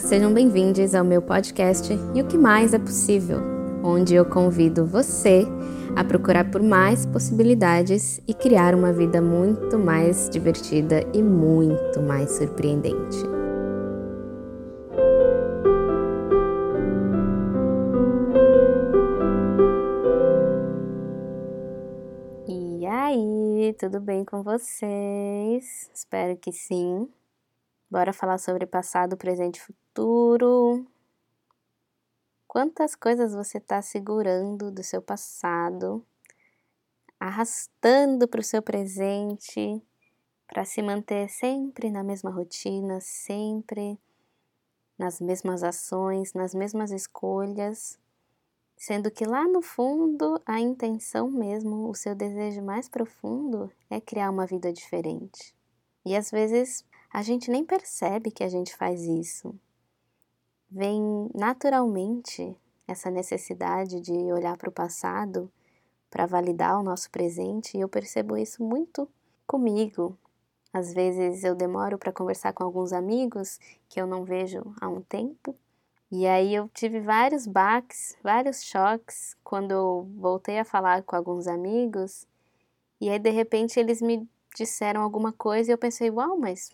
Sejam bem-vindos ao meu podcast E o que mais é possível, onde eu convido você a procurar por mais possibilidades e criar uma vida muito mais divertida e muito mais surpreendente. E aí, tudo bem com vocês? Espero que sim. Bora falar sobre passado, presente e futuro. Quantas coisas você está segurando do seu passado, arrastando para o seu presente, para se manter sempre na mesma rotina, sempre nas mesmas ações, nas mesmas escolhas, sendo que lá no fundo a intenção mesmo, o seu desejo mais profundo é criar uma vida diferente. E às vezes a gente nem percebe que a gente faz isso. Vem naturalmente essa necessidade de olhar para o passado para validar o nosso presente e eu percebo isso muito comigo. Às vezes eu demoro para conversar com alguns amigos que eu não vejo há um tempo. E aí eu tive vários baques, vários choques quando eu voltei a falar com alguns amigos. E aí de repente eles me disseram alguma coisa e eu pensei, uau, mas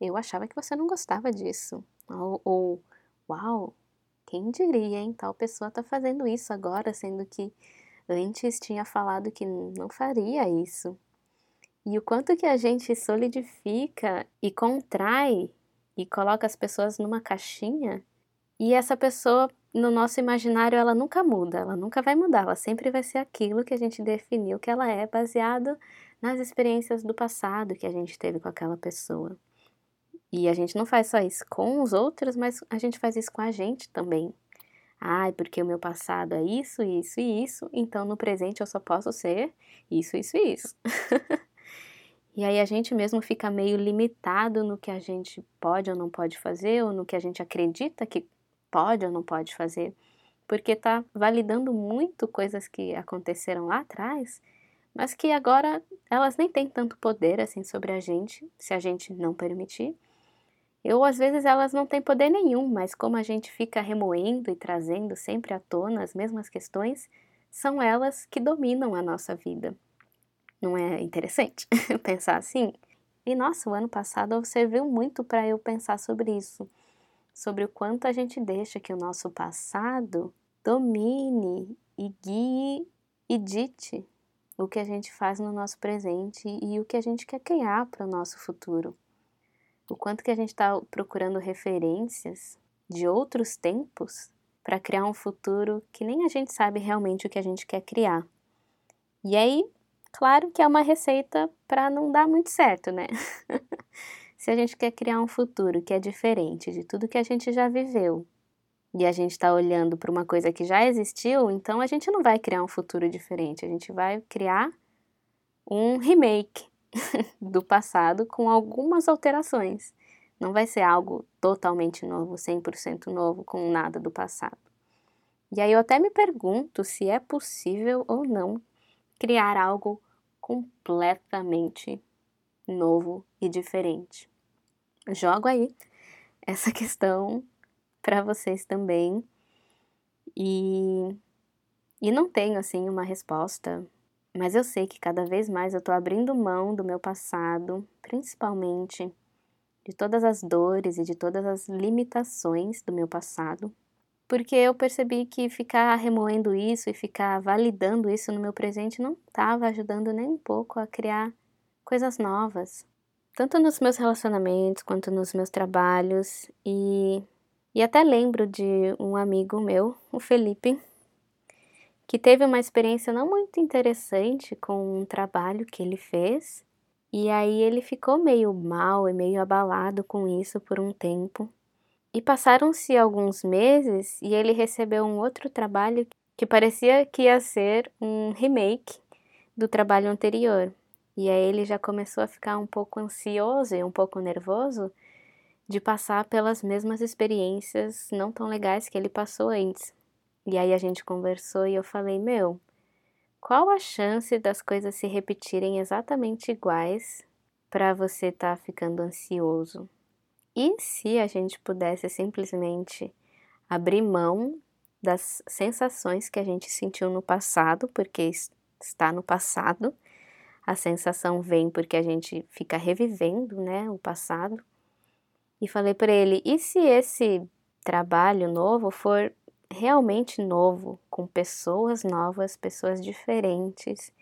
eu achava que você não gostava disso. Ou, ou uau, quem diria, hein? Tal pessoa tá fazendo isso agora, sendo que antes tinha falado que não faria isso. E o quanto que a gente solidifica e contrai e coloca as pessoas numa caixinha, e essa pessoa no nosso imaginário ela nunca muda, ela nunca vai mudar, ela sempre vai ser aquilo que a gente definiu que ela é, baseado nas experiências do passado que a gente teve com aquela pessoa. E a gente não faz só isso com os outros, mas a gente faz isso com a gente também. Ai, porque o meu passado é isso, isso e isso, então no presente eu só posso ser isso, isso e isso. e aí a gente mesmo fica meio limitado no que a gente pode ou não pode fazer, ou no que a gente acredita que pode ou não pode fazer, porque tá validando muito coisas que aconteceram lá atrás, mas que agora elas nem têm tanto poder assim sobre a gente, se a gente não permitir. Eu, às vezes, elas não têm poder nenhum, mas como a gente fica remoendo e trazendo sempre à tona as mesmas questões, são elas que dominam a nossa vida. Não é interessante pensar assim? E nossa, o ano passado serviu muito para eu pensar sobre isso, sobre o quanto a gente deixa que o nosso passado domine e guie e dite o que a gente faz no nosso presente e o que a gente quer criar para o nosso futuro o quanto que a gente está procurando referências de outros tempos para criar um futuro que nem a gente sabe realmente o que a gente quer criar. E aí, claro que é uma receita para não dar muito certo, né? Se a gente quer criar um futuro que é diferente de tudo que a gente já viveu e a gente está olhando para uma coisa que já existiu, então a gente não vai criar um futuro diferente, a gente vai criar um remake do passado com algumas alterações. Não vai ser algo totalmente novo, 100% novo, com nada do passado. E aí eu até me pergunto se é possível ou não criar algo completamente novo e diferente. Jogo aí essa questão para vocês também. E, e não tenho assim uma resposta mas eu sei que cada vez mais eu estou abrindo mão do meu passado, principalmente de todas as dores e de todas as limitações do meu passado, porque eu percebi que ficar remoendo isso e ficar validando isso no meu presente não estava ajudando nem um pouco a criar coisas novas, tanto nos meus relacionamentos quanto nos meus trabalhos. E e até lembro de um amigo meu, o Felipe, que teve uma experiência não muito interessante com um trabalho que ele fez, e aí ele ficou meio mal e meio abalado com isso por um tempo. E passaram-se alguns meses e ele recebeu um outro trabalho que parecia que ia ser um remake do trabalho anterior. E aí ele já começou a ficar um pouco ansioso e um pouco nervoso de passar pelas mesmas experiências não tão legais que ele passou antes. E aí a gente conversou e eu falei: Meu, qual a chance das coisas se repetirem exatamente iguais para você estar tá ficando ansioso? e se a gente pudesse simplesmente abrir mão das sensações que a gente sentiu no passado, porque está no passado. A sensação vem porque a gente fica revivendo, né, o passado. E falei para ele: "E se esse trabalho novo for realmente novo, com pessoas novas, pessoas diferentes,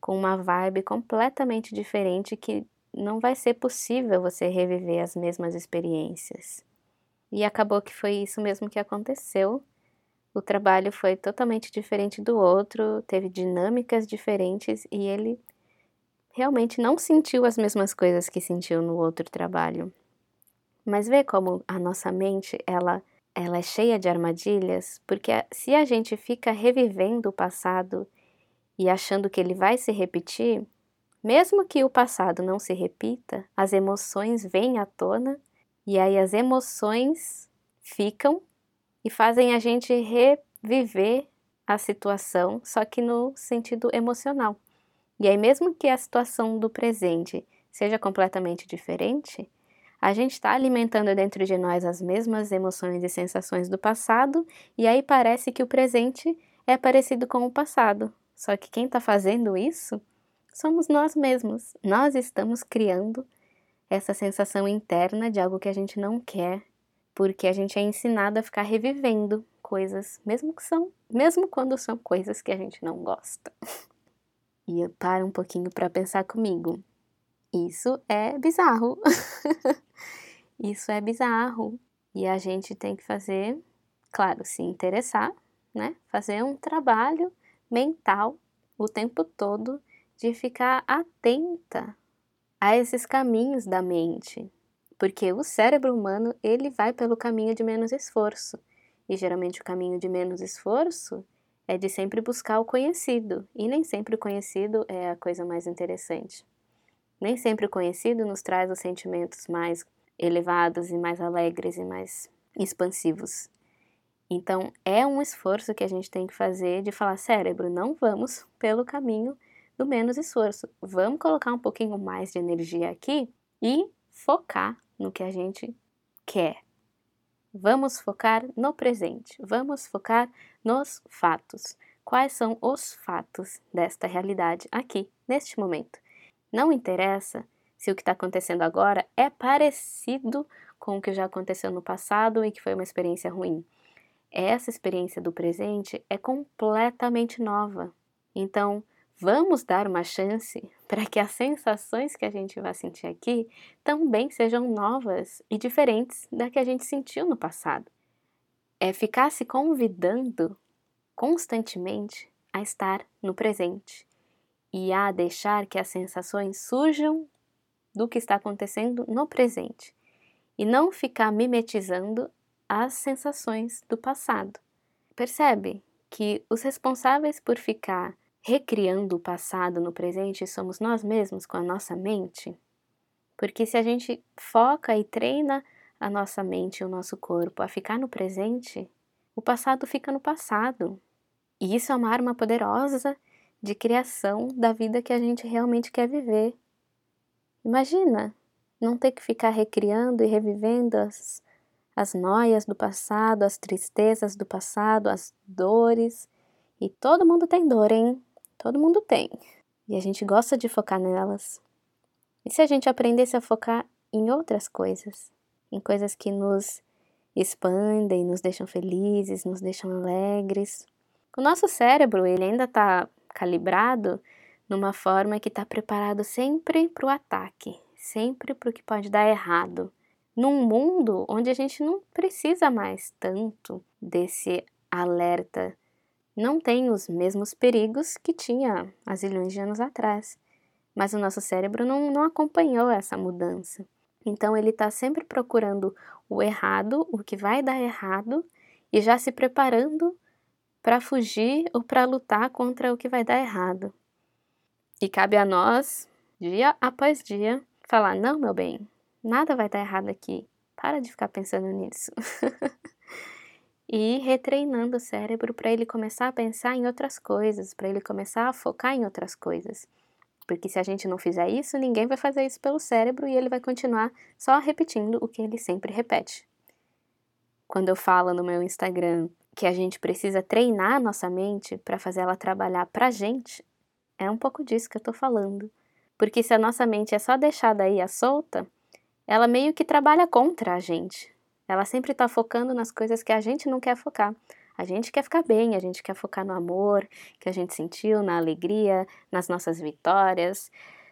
com uma vibe completamente diferente que não vai ser possível você reviver as mesmas experiências?" E acabou que foi isso mesmo que aconteceu. O trabalho foi totalmente diferente do outro, teve dinâmicas diferentes e ele realmente não sentiu as mesmas coisas que sentiu no outro trabalho. Mas vê como a nossa mente, ela ela é cheia de armadilhas, porque se a gente fica revivendo o passado e achando que ele vai se repetir, mesmo que o passado não se repita, as emoções vêm à tona e aí as emoções ficam e fazem a gente reviver a situação, só que no sentido emocional. E aí, mesmo que a situação do presente seja completamente diferente, a gente está alimentando dentro de nós as mesmas emoções e sensações do passado, e aí parece que o presente é parecido com o passado. Só que quem está fazendo isso somos nós mesmos. Nós estamos criando essa sensação interna de algo que a gente não quer, porque a gente é ensinado a ficar revivendo coisas, mesmo que são, mesmo quando são coisas que a gente não gosta. E para um pouquinho para pensar comigo. Isso é bizarro. Isso é bizarro. E a gente tem que fazer, claro, se interessar, né? Fazer um trabalho mental o tempo todo de ficar atenta a esses caminhos da mente, porque o cérebro humano ele vai pelo caminho de menos esforço e geralmente o caminho de menos esforço é de sempre buscar o conhecido e nem sempre o conhecido é a coisa mais interessante. Nem sempre o conhecido nos traz os sentimentos mais elevados e mais alegres e mais expansivos. Então, é um esforço que a gente tem que fazer de falar, cérebro, não vamos pelo caminho do menos esforço. Vamos colocar um pouquinho mais de energia aqui e focar no que a gente quer. Vamos focar no presente, vamos focar nos fatos. Quais são os fatos desta realidade aqui, neste momento? Não interessa se o que está acontecendo agora é parecido com o que já aconteceu no passado e que foi uma experiência ruim. Essa experiência do presente é completamente nova. Então, Vamos dar uma chance para que as sensações que a gente vai sentir aqui também sejam novas e diferentes da que a gente sentiu no passado. É ficar se convidando constantemente a estar no presente e a deixar que as sensações surjam do que está acontecendo no presente e não ficar mimetizando as sensações do passado. Percebe que os responsáveis por ficar recriando o passado no presente somos nós mesmos com a nossa mente? Porque se a gente foca e treina a nossa mente e o nosso corpo a ficar no presente, o passado fica no passado. E isso é uma arma poderosa de criação da vida que a gente realmente quer viver. Imagina não ter que ficar recriando e revivendo as, as noias do passado, as tristezas do passado, as dores. E todo mundo tem dor, hein? Todo mundo tem. E a gente gosta de focar nelas. E se a gente aprendesse a focar em outras coisas? Em coisas que nos expandem, nos deixam felizes, nos deixam alegres. O nosso cérebro, ele ainda está calibrado numa forma que está preparado sempre para o ataque, sempre para o que pode dar errado. Num mundo onde a gente não precisa mais tanto desse alerta não tem os mesmos perigos que tinha há zilhões de anos atrás. Mas o nosso cérebro não, não acompanhou essa mudança. Então ele está sempre procurando o errado, o que vai dar errado, e já se preparando para fugir ou para lutar contra o que vai dar errado. E cabe a nós, dia após dia, falar: não, meu bem, nada vai dar errado aqui. Para de ficar pensando nisso. e ir retreinando o cérebro para ele começar a pensar em outras coisas, para ele começar a focar em outras coisas. Porque se a gente não fizer isso, ninguém vai fazer isso pelo cérebro e ele vai continuar só repetindo o que ele sempre repete. Quando eu falo no meu Instagram que a gente precisa treinar a nossa mente para fazer ela trabalhar pra gente, é um pouco disso que eu tô falando. Porque se a nossa mente é só deixada aí à solta, ela meio que trabalha contra a gente. Ela sempre está focando nas coisas que a gente não quer focar. A gente quer ficar bem, a gente quer focar no amor que a gente sentiu, na alegria, nas nossas vitórias,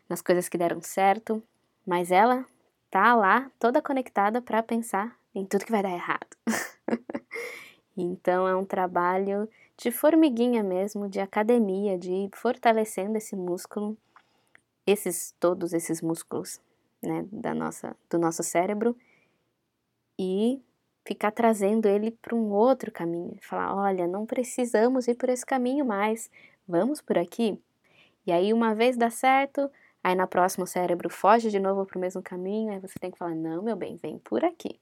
nas coisas que deram certo, mas ela tá lá toda conectada para pensar em tudo que vai dar errado. então é um trabalho de formiguinha mesmo, de academia, de ir fortalecendo esse músculo, esses todos esses músculos, né, da nossa do nosso cérebro e ficar trazendo ele para um outro caminho. Falar: olha, não precisamos ir por esse caminho mais, vamos por aqui. E aí, uma vez dá certo, aí na próxima o cérebro foge de novo para o mesmo caminho, aí você tem que falar: não, meu bem, vem por aqui.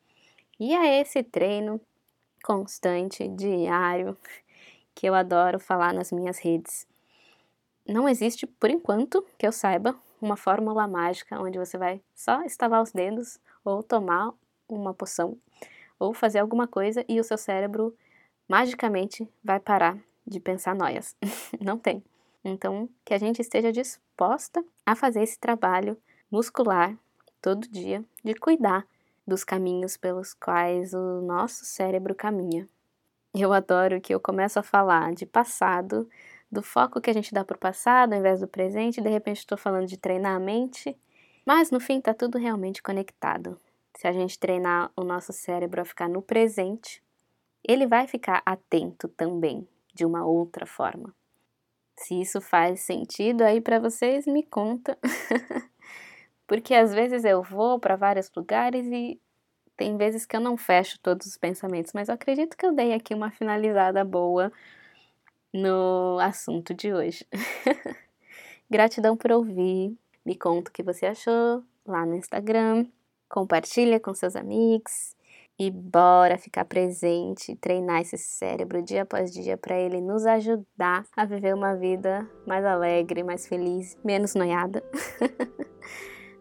E é esse treino constante, diário, que eu adoro falar nas minhas redes. Não existe, por enquanto, que eu saiba, uma fórmula mágica onde você vai só estavar os dedos ou tomar uma poção ou fazer alguma coisa e o seu cérebro magicamente vai parar de pensar noias. Não tem. Então, que a gente esteja disposta a fazer esse trabalho muscular todo dia de cuidar dos caminhos pelos quais o nosso cérebro caminha. Eu adoro que eu começo a falar de passado, do foco que a gente dá para o passado ao invés do presente, de repente estou falando de treinar a mente, mas no fim está tudo realmente conectado. Se a gente treinar o nosso cérebro a ficar no presente, ele vai ficar atento também, de uma outra forma. Se isso faz sentido aí para vocês, me conta. Porque às vezes eu vou para vários lugares e tem vezes que eu não fecho todos os pensamentos, mas eu acredito que eu dei aqui uma finalizada boa no assunto de hoje. Gratidão por ouvir. Me conta o que você achou lá no Instagram compartilha com seus amigos e bora ficar presente, treinar esse cérebro dia após dia para ele nos ajudar a viver uma vida mais alegre, mais feliz, menos noiada.